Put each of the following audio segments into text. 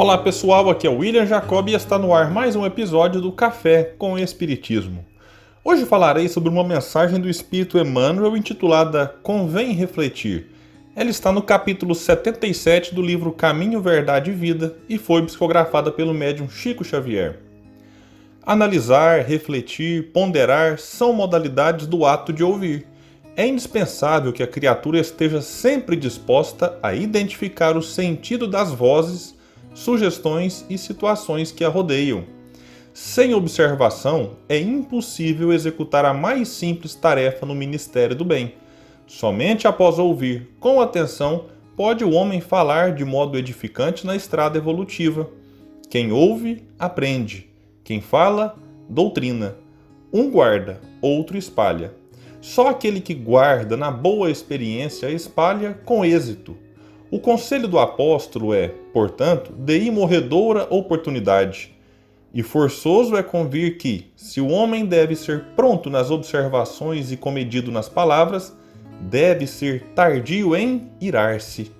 Olá pessoal, aqui é o William Jacob e está no ar mais um episódio do Café com Espiritismo. Hoje falarei sobre uma mensagem do Espírito Emmanuel intitulada Convém Refletir. Ela está no capítulo 77 do livro Caminho, Verdade e Vida e foi psicografada pelo médium Chico Xavier. Analisar, refletir, ponderar são modalidades do ato de ouvir. É indispensável que a criatura esteja sempre disposta a identificar o sentido das vozes sugestões e situações que a rodeiam. Sem observação, é impossível executar a mais simples tarefa no ministério do bem. Somente após ouvir com atenção pode o homem falar de modo edificante na estrada evolutiva. Quem ouve, aprende. Quem fala, doutrina. Um guarda, outro espalha. Só aquele que guarda na boa experiência espalha com êxito. O conselho do apóstolo é, portanto, de imorredoura oportunidade. E forçoso é convir que, se o homem deve ser pronto nas observações e comedido nas palavras, deve ser tardio em irar-se.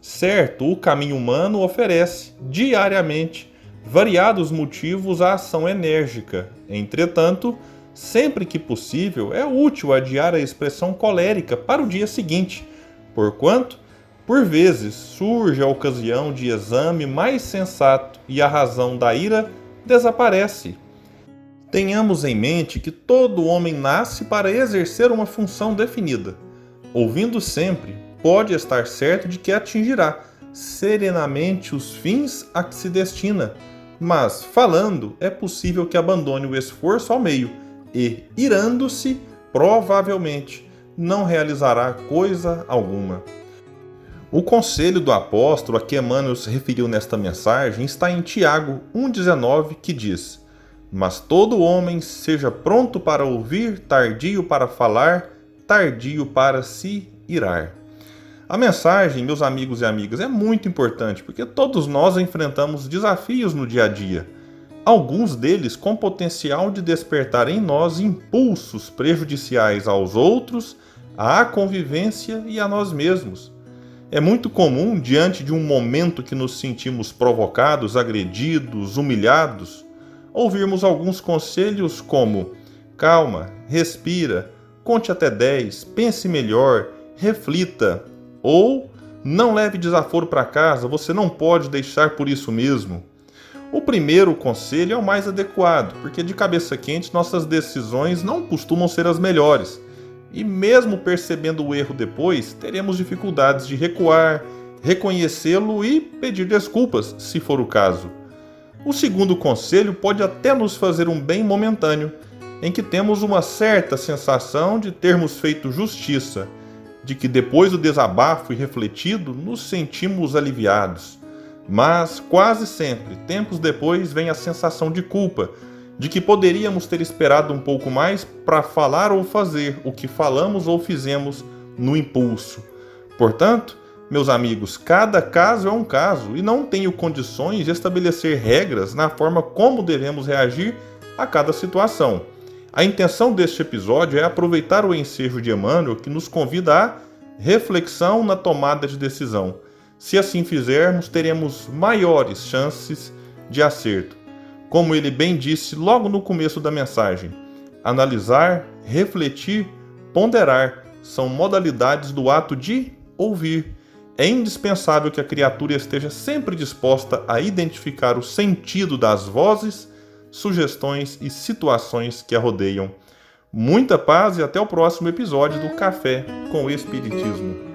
Certo, o caminho humano oferece, diariamente, variados motivos à ação enérgica. Entretanto, sempre que possível, é útil adiar a expressão colérica para o dia seguinte, porquanto por vezes surge a ocasião de exame mais sensato e a razão da ira desaparece. Tenhamos em mente que todo homem nasce para exercer uma função definida. Ouvindo sempre, pode estar certo de que atingirá serenamente os fins a que se destina, mas falando é possível que abandone o esforço ao meio e, irando-se, provavelmente não realizará coisa alguma. O conselho do apóstolo a que Emmanuel se referiu nesta mensagem está em Tiago 1,19, que diz: Mas todo homem seja pronto para ouvir, tardio para falar, tardio para se irar. A mensagem, meus amigos e amigas, é muito importante porque todos nós enfrentamos desafios no dia a dia. Alguns deles com potencial de despertar em nós impulsos prejudiciais aos outros, à convivência e a nós mesmos. É muito comum, diante de um momento que nos sentimos provocados, agredidos, humilhados, ouvirmos alguns conselhos como: calma, respira, conte até 10, pense melhor, reflita, ou não leve desaforo para casa, você não pode deixar por isso mesmo. O primeiro conselho é o mais adequado, porque de cabeça quente nossas decisões não costumam ser as melhores e mesmo percebendo o erro depois, teremos dificuldades de recuar, reconhecê-lo e pedir desculpas, se for o caso. O segundo conselho pode até nos fazer um bem momentâneo, em que temos uma certa sensação de termos feito justiça, de que depois do desabafo e refletido nos sentimos aliviados. Mas quase sempre, tempos depois, vem a sensação de culpa de que poderíamos ter esperado um pouco mais para falar ou fazer o que falamos ou fizemos no impulso. Portanto, meus amigos, cada caso é um caso e não tenho condições de estabelecer regras na forma como devemos reagir a cada situação. A intenção deste episódio é aproveitar o ensejo de Emmanuel que nos convida à reflexão na tomada de decisão. Se assim fizermos, teremos maiores chances de acerto. Como ele bem disse logo no começo da mensagem, analisar, refletir, ponderar são modalidades do ato de ouvir. É indispensável que a criatura esteja sempre disposta a identificar o sentido das vozes, sugestões e situações que a rodeiam. Muita paz e até o próximo episódio do Café com o Espiritismo.